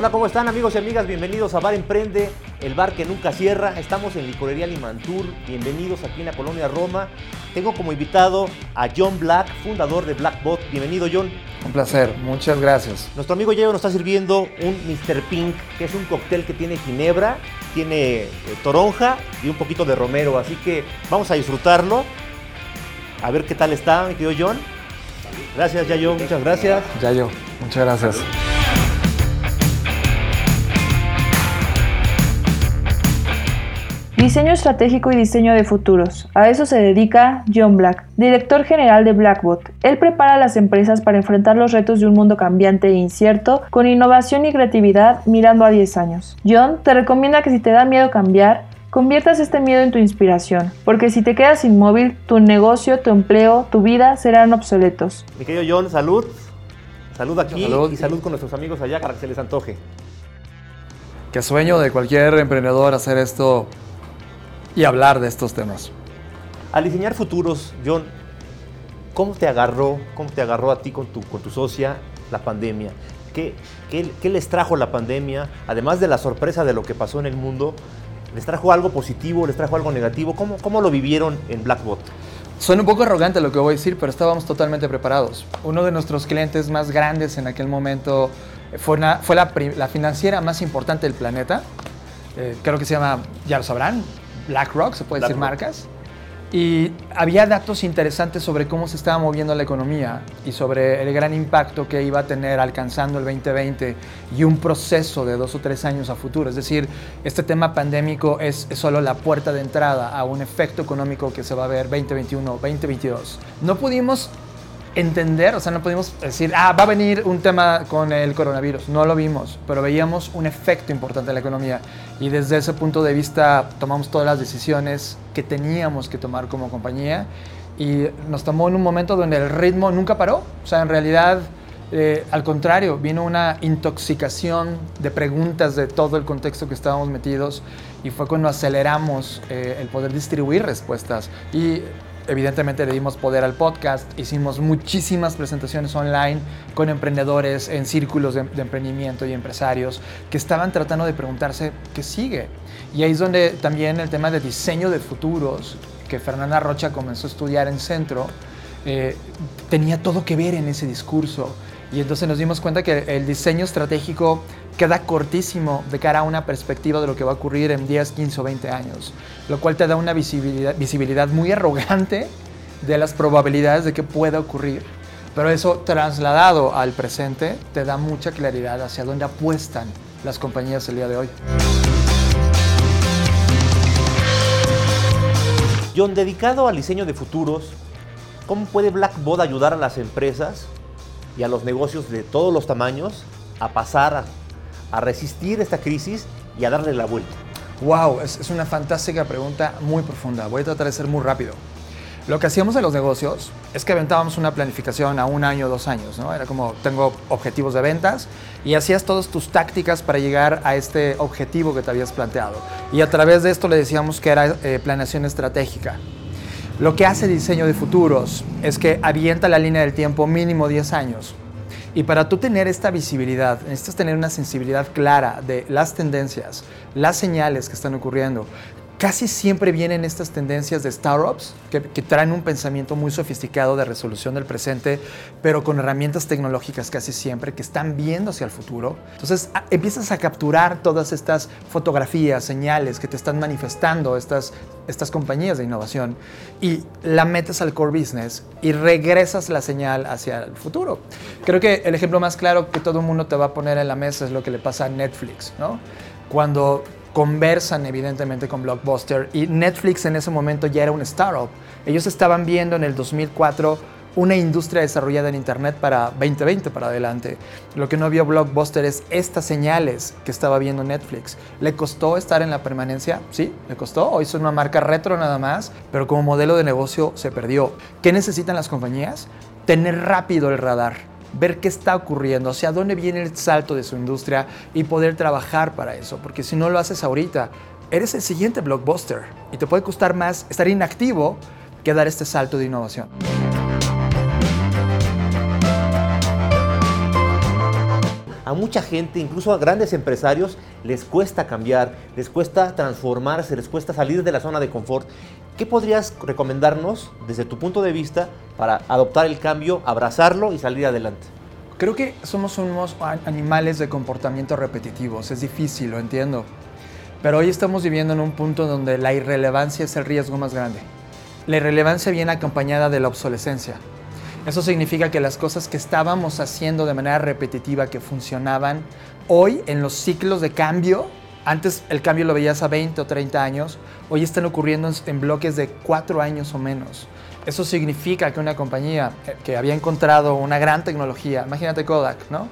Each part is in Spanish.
Hola, ¿cómo están amigos y amigas? Bienvenidos a Bar Emprende, el bar que nunca cierra. Estamos en Licorería Limantur. Bienvenidos aquí en la colonia Roma. Tengo como invitado a John Black, fundador de Blackbot. Bienvenido, John. Un placer, muchas gracias. Nuestro amigo Yayo nos está sirviendo un Mr. Pink, que es un cóctel que tiene ginebra, tiene eh, toronja y un poquito de romero. Así que vamos a disfrutarlo. A ver qué tal está, mi querido John. Gracias, Yayo. Muchas gracias. Yayo, muchas gracias. Diseño estratégico y diseño de futuros. A eso se dedica John Black, director general de Blackbot. Él prepara a las empresas para enfrentar los retos de un mundo cambiante e incierto con innovación y creatividad mirando a 10 años. John te recomienda que si te da miedo cambiar, conviertas este miedo en tu inspiración, porque si te quedas inmóvil, tu negocio, tu empleo, tu vida serán obsoletos. Mi querido John, salud. Salud aquí y salud con nuestros amigos allá para que se les antoje. Que sueño de cualquier emprendedor hacer esto y hablar de estos temas. Al diseñar futuros, John, ¿cómo te agarró, cómo te agarró a ti con tu, con tu socia la pandemia? ¿Qué, ¿Qué, les trajo la pandemia? Además de la sorpresa de lo que pasó en el mundo, ¿les trajo algo positivo, les trajo algo negativo? ¿Cómo, cómo lo vivieron en Blackbot? Suena un poco arrogante lo que voy a decir, pero estábamos totalmente preparados. Uno de nuestros clientes más grandes en aquel momento fue, una, fue la, la, financiera más importante del planeta. Eh, creo que se llama, ya lo sabrán, BlackRock, se puede decir marcas. Y había datos interesantes sobre cómo se estaba moviendo la economía y sobre el gran impacto que iba a tener alcanzando el 2020 y un proceso de dos o tres años a futuro. Es decir, este tema pandémico es, es solo la puerta de entrada a un efecto económico que se va a ver 2021, 2022. No pudimos entender, o sea, no pudimos decir, ah, va a venir un tema con el coronavirus. No lo vimos, pero veíamos un efecto importante en la economía. Y desde ese punto de vista tomamos todas las decisiones que teníamos que tomar como compañía. Y nos tomó en un momento donde el ritmo nunca paró. O sea, en realidad, eh, al contrario, vino una intoxicación de preguntas de todo el contexto que estábamos metidos. Y fue cuando aceleramos eh, el poder distribuir respuestas. Y evidentemente le dimos poder al podcast, hicimos muchísimas presentaciones online con emprendedores en círculos de, emprendimiento y empresarios que estaban tratando de preguntarse qué sigue. Y ahí es donde también el tema de diseño de futuros, que Fernanda Rocha comenzó a estudiar en Centro, eh, tenía todo que ver en ese discurso. Y entonces nos dimos cuenta que el diseño estratégico queda cortísimo de cara a una perspectiva de lo que va a ocurrir en 10, 15 o 20 años, lo cual te da una visibilidad, visibilidad muy arrogante de las probabilidades de que pueda ocurrir. Pero eso trasladado al presente te da mucha claridad hacia dónde apuestan las compañías el día de hoy. John, dedicado al diseño de futuros, ¿cómo puede Blackbot ayudar a las empresas y a los negocios de todos los tamaños a pasar a resistir esta crisis y a darle la vuelta? Wow, es, una fantástica pregunta muy profunda. Voy a tratar de ser muy rápido. Lo que hacíamos en los negocios es que aventábamos una planificación a un año, dos años, ¿no? Era como, tengo objetivos de ventas y hacías todas tus tácticas para llegar a este objetivo que te habías planteado. Y a través de esto le decíamos que era eh, planeación estratégica. Lo que hace diseño de futuros es que avienta la línea del tiempo mínimo 10 años. Y para tú tener esta visibilidad, necesitas tener una sensibilidad clara de las tendencias, las señales que están ocurriendo, casi siempre vienen estas tendencias de startups que, que, traen un pensamiento muy sofisticado de resolución del presente, pero con herramientas tecnológicas casi siempre que están viendo hacia el futuro. Entonces empiezas a capturar todas estas fotografías, señales que te están manifestando estas, estas compañías de innovación y la metes al core business y regresas la señal hacia el futuro. Creo que el ejemplo más claro que todo el mundo te va a poner en la mesa es lo que le pasa a Netflix, ¿no? Cuando conversan evidentemente con Blockbuster y Netflix en ese momento ya era un startup. Ellos estaban viendo en el 2004 una industria desarrollada en Internet para 2020 para adelante. Lo que no vio Blockbuster es estas señales que estaba viendo Netflix. ¿Le costó estar en la permanencia? Sí, le costó. Hoy son una marca retro nada más, pero como modelo de negocio se perdió. ¿Qué necesitan las compañías? Tener rápido el radar ver qué está ocurriendo, hacia dónde viene el salto de su industria y poder trabajar para eso. Porque si no lo haces ahorita, eres el siguiente blockbuster y te puede costar más estar inactivo que dar este salto de innovación. A mucha gente, incluso a grandes empresarios, les cuesta cambiar, les cuesta transformarse, les cuesta salir de la zona de confort. ¿Qué podrías recomendarnos desde tu punto de vista para adoptar el cambio, abrazarlo y salir adelante? Creo que somos unos animales de comportamiento repetitivos, es difícil, lo entiendo. Pero hoy estamos viviendo en un punto donde la irrelevancia es el riesgo más grande. La irrelevancia viene acompañada de la obsolescencia. Eso significa que las cosas que estábamos haciendo de manera repetitiva, que funcionaban, hoy en los ciclos de cambio, antes el cambio lo veías a 20 o 30 años, hoy están ocurriendo en bloques de 4 años o menos. Eso significa que una compañía eh, que había encontrado una gran tecnología, imagínate Kodak, ¿no?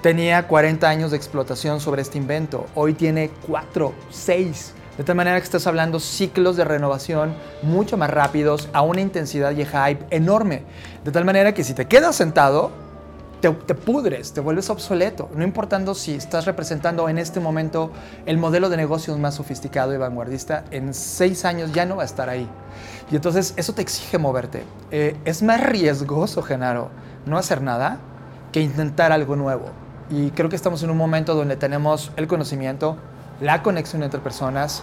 Tenía 40 años de explotación sobre este invento, hoy tiene 4, 6. De tal manera que estás hablando ciclos de renovación mucho más rápidos, a una intensidad y hype enorme. De tal manera que si te quedas sentado, te, pudres, te vuelves obsoleto, no importando si estás representando en este momento el modelo de negocios más sofisticado y vanguardista, en seis años ya no va a estar ahí. Y entonces eso te exige moverte. Eh, es más riesgoso, Genaro, no hacer nada que intentar algo nuevo. Y creo que estamos en un momento donde tenemos el conocimiento, la conexión entre personas.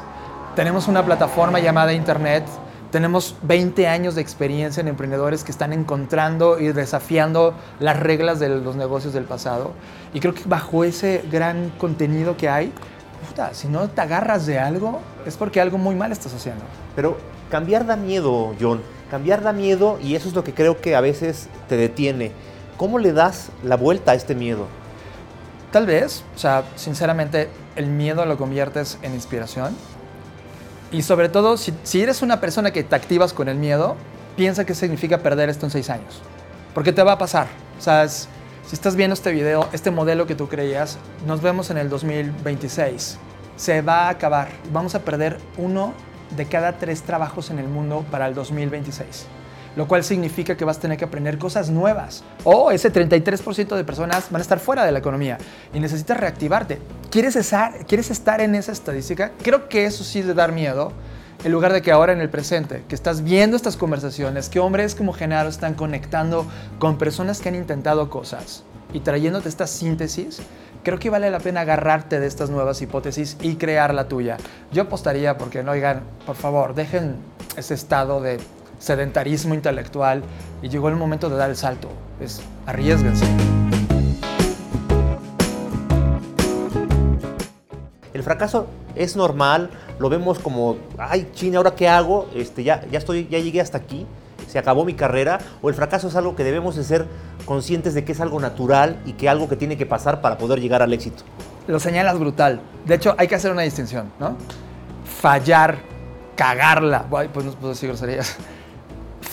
Tenemos una plataforma llamada Internet. Tenemos 20 años de experiencia en emprendedores que están encontrando y desafiando las reglas de los negocios del pasado. Y creo que bajo ese gran contenido que hay, si no te agarras de algo, es porque algo muy mal estás haciendo. Pero cambiar da miedo, John. Cambiar da miedo y eso es lo que creo que a veces te detiene. ¿Cómo le das la vuelta a este miedo? Tal vez, o sea, sinceramente, el miedo lo conviertes en inspiración. Y sobre todo, si, eres una persona que te activas con el miedo, piensa qué significa perder esto en seis años. Porque te va a pasar. O sea, si estás viendo este video, este modelo que tú creías, nos vemos en el 2026. Se va a acabar. Vamos a perder uno de cada tres trabajos en el mundo para el 2026 lo cual significa que vas a tener que aprender cosas nuevas. O ese 33% de personas van a estar fuera de la economía y necesitas reactivarte. ¿Quieres estar, ¿Quieres estar en esa estadística? Creo que eso sí es de dar miedo, en lugar de que ahora en el presente, que estás viendo estas conversaciones, que hombres como Genaro están conectando con personas que han intentado cosas y trayéndote esta síntesis, creo que vale la pena agarrarte de estas nuevas hipótesis y crear la tuya. Yo apostaría porque no oigan, por favor, dejen ese estado de sedentarismo intelectual y llegó el momento de dar el salto. Es arriesguense. El fracaso es normal, lo vemos como, ay, china, ¿ahora qué hago? Este, ya, ya, estoy, ya llegué hasta aquí, se acabó mi carrera, o el fracaso es algo que debemos de ser conscientes de que es algo natural y que algo que tiene que pasar para poder llegar al éxito. Lo señalas brutal. De hecho, hay que hacer una distinción, ¿no? Fallar, cagarla, pues no puedo decir groserías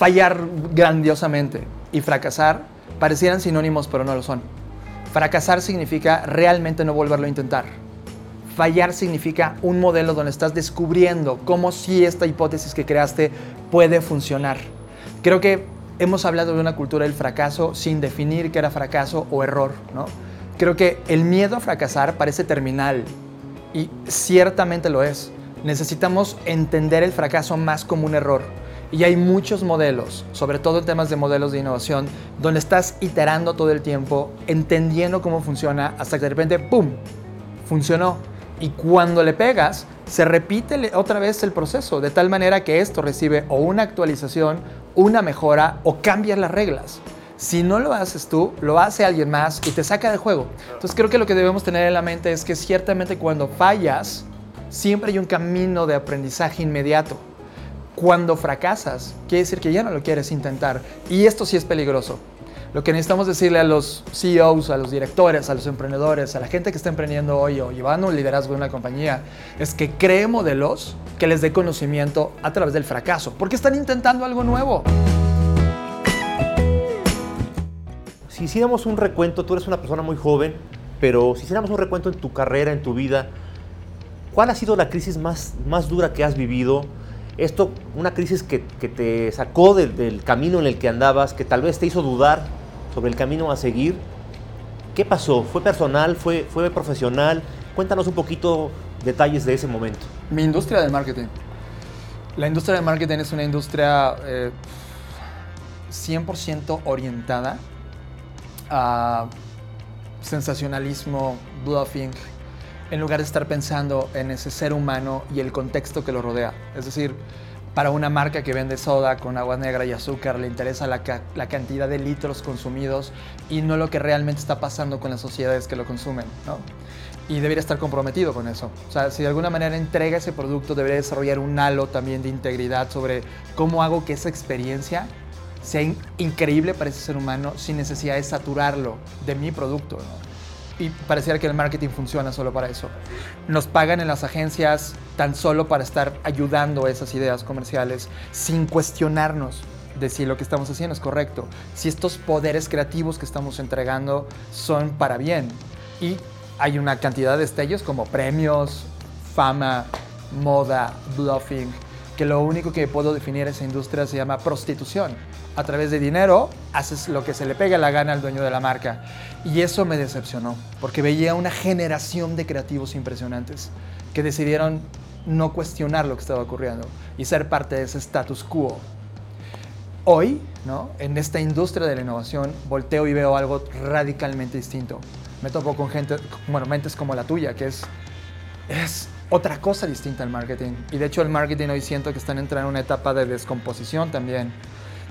fallar grandiosamente y fracasar parecieran sinónimos, pero no lo son. Fracasar significa realmente no volverlo a intentar. Fallar significa un modelo donde estás descubriendo cómo si esta hipótesis que creaste puede funcionar. Creo que hemos hablado de una cultura del fracaso sin definir qué era fracaso o error, ¿no? Creo que el miedo a fracasar parece terminal y ciertamente lo es. Necesitamos entender el fracaso más como un error y hay muchos modelos, sobre todo en temas de modelos de innovación, donde estás iterando todo el tiempo, entendiendo cómo funciona, hasta que de repente, ¡pum!, funcionó. Y cuando le pegas, se repite otra vez el proceso, de tal manera que esto recibe o una actualización, una mejora o cambias las reglas. Si no lo haces tú, lo hace alguien más y te saca de juego. Entonces creo que lo que debemos tener en la mente es que ciertamente cuando fallas, siempre hay un camino de aprendizaje inmediato. Cuando fracasas, quiere decir que ya no lo quieres intentar. Y esto sí es peligroso. Lo que necesitamos decirle a los CEOs, a los directores, a los emprendedores, a la gente que está emprendiendo hoy o llevando un liderazgo en una compañía, es que cree modelos que les dé conocimiento a través del fracaso, porque están intentando algo nuevo. Si hiciéramos un recuento, tú eres una persona muy joven, pero si hiciéramos un recuento en tu carrera, en tu vida, ¿cuál ha sido la crisis más, más dura que has vivido? Esto, una crisis que, te sacó del, camino en el que andabas, que tal vez te hizo dudar sobre el camino a seguir. ¿Qué pasó? ¿Fue personal? ¿Fue, fue profesional? Cuéntanos un poquito detalles de ese momento. Mi industria del marketing. La industria del marketing es una industria 100% eh, orientada a sensacionalismo, bluffing, en lugar de estar pensando en ese ser humano y el contexto que lo rodea. Es decir, para una marca que vende soda con agua negra y azúcar le interesa la, cantidad de litros consumidos y no lo que realmente está pasando con las sociedades que lo consumen. ¿no? Y debería estar comprometido con eso. O sea, si de alguna manera entrega ese producto, debería desarrollar un halo también de integridad sobre cómo hago que esa experiencia sea increíble para ese ser humano sin necesidad de saturarlo de mi producto. Y pareciera que el marketing funciona solo para eso. Nos pagan en las agencias tan solo para estar ayudando a esas ideas comerciales sin cuestionarnos de si lo que estamos haciendo es correcto, si estos poderes creativos que estamos entregando son para bien. Y hay una cantidad de destellos como premios, fama, moda, bluffing, que lo único que puedo definir esa industria se llama prostitución a través de dinero, haces lo que se le pega la gana al dueño de la marca. Y eso me decepcionó, porque veía una generación de creativos impresionantes que decidieron no cuestionar lo que estaba ocurriendo y ser parte de ese status quo. Hoy, ¿no? en esta industria de la innovación, volteo y veo algo radicalmente distinto. Me topo con gente, bueno, mentes como la tuya, que es, es otra cosa distinta al marketing. Y de hecho el marketing hoy siento que están entrando en una etapa de descomposición también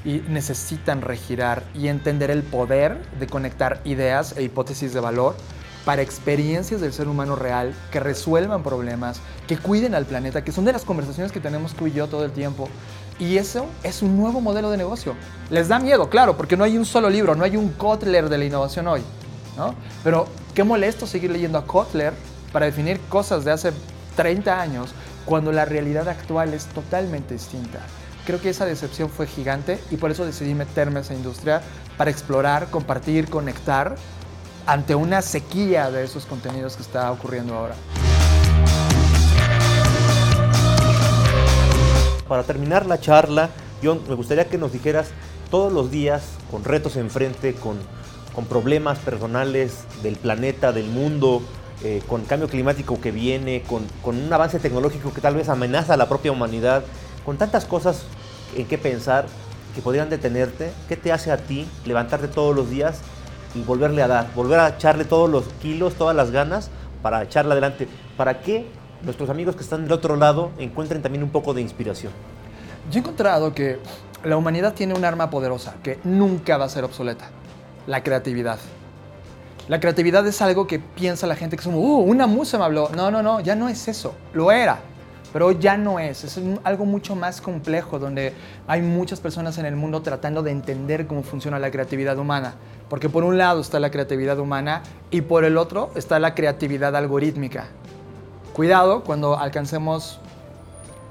y necesitan regirar y entender el poder de conectar ideas e hipótesis de valor para experiencias del ser humano real que resuelvan problemas, que cuiden al planeta, que son de las conversaciones que tenemos tú y yo todo el tiempo. Y eso es un nuevo modelo de negocio. Les da miedo, claro, porque no hay un solo libro, no hay un Kotler de la innovación hoy. ¿no? Pero qué molesto seguir leyendo a Kotler para definir cosas de hace 30 años cuando la realidad actual es totalmente distinta creo que esa decepción fue gigante y por eso decidí meterme a esa industria para explorar, compartir, conectar ante una sequía de esos contenidos que está ocurriendo ahora. Para terminar la charla, John, me gustaría que nos dijeras todos los días, con retos enfrente, con, con problemas personales del planeta, del mundo, eh, con cambio climático que viene, con, un avance tecnológico que tal vez amenaza a la propia humanidad, con tantas cosas en qué pensar que podrían detenerte, ¿qué te hace a ti levantarte todos los días y volverle a dar, volver a echarle todos los kilos, todas las ganas para echarle adelante? Para que nuestros amigos que están del otro lado encuentren también un poco de inspiración. Yo he encontrado que la humanidad tiene un arma poderosa que nunca va a ser obsoleta, la creatividad. La creatividad es algo que piensa la gente que es como, uh, una musa me habló. No, no, no, ya no es eso, lo era pero ya no es, es algo mucho más complejo donde hay muchas personas en el mundo tratando de entender cómo funciona la creatividad humana, porque por un lado está la creatividad humana y por el otro está la creatividad algorítmica. Cuidado cuando alcancemos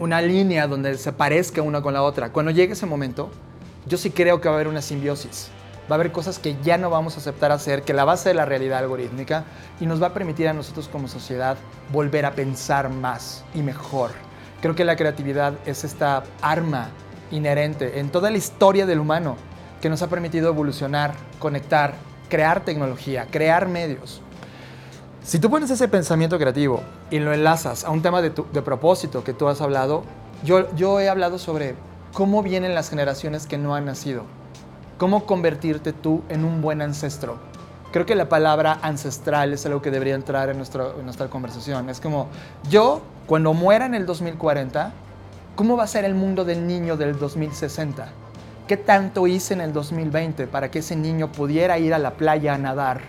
una línea donde se parezca una con la otra. Cuando llegue ese momento, yo sí creo que va a haber una simbiosis va a haber cosas que ya no vamos a aceptar hacer, que la base de la realidad algorítmica y nos va a permitir a nosotros como sociedad volver a pensar más y mejor. Creo que la creatividad es esta arma inherente en toda la historia del humano que nos ha permitido evolucionar, conectar, crear tecnología, crear medios. Si tú pones ese pensamiento creativo y lo enlazas a un tema de, propósito que tú has hablado, yo, yo he hablado sobre cómo vienen las generaciones que no han nacido cómo convertirte tú en un buen ancestro. Creo que la palabra ancestral es algo que debería entrar en, nuestra conversación. Es como, yo, cuando muera en el 2040, ¿cómo va a ser el mundo del niño del 2060? ¿Qué tanto hice en el 2020 para que ese niño pudiera ir a la playa a nadar?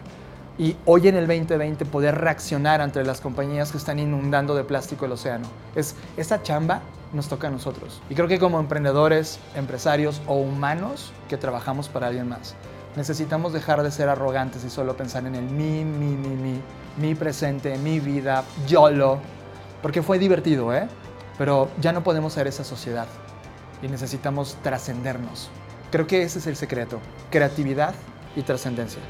Y hoy en el 2020 poder reaccionar ante las compañías que están inundando de plástico el océano. Es, esa chamba nos toca a nosotros. Y creo que como emprendedores, empresarios o humanos que trabajamos para alguien más, necesitamos dejar de ser arrogantes y solo pensar en el mi, mi, mi, mi, mi presente, mi vida, YOLO, porque fue divertido, ¿eh? Pero ya no podemos ser esa sociedad y necesitamos trascendernos. Creo que ese es el secreto, creatividad y trascendencia.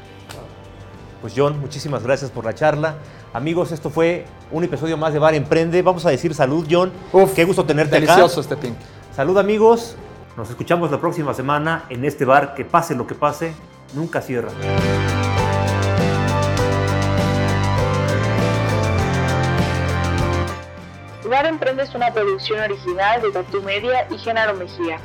Pues John, muchísimas gracias por la charla. Amigos, esto fue un episodio más de Bar Emprende. Vamos a decir salud, John. Uf, qué gusto tenerte acá. Delicioso este ping. Salud, amigos. Nos escuchamos la próxima semana en este bar que pase lo que pase, nunca cierra. Bar Emprende es una producción original de Tatu Media y Genaro Mejía.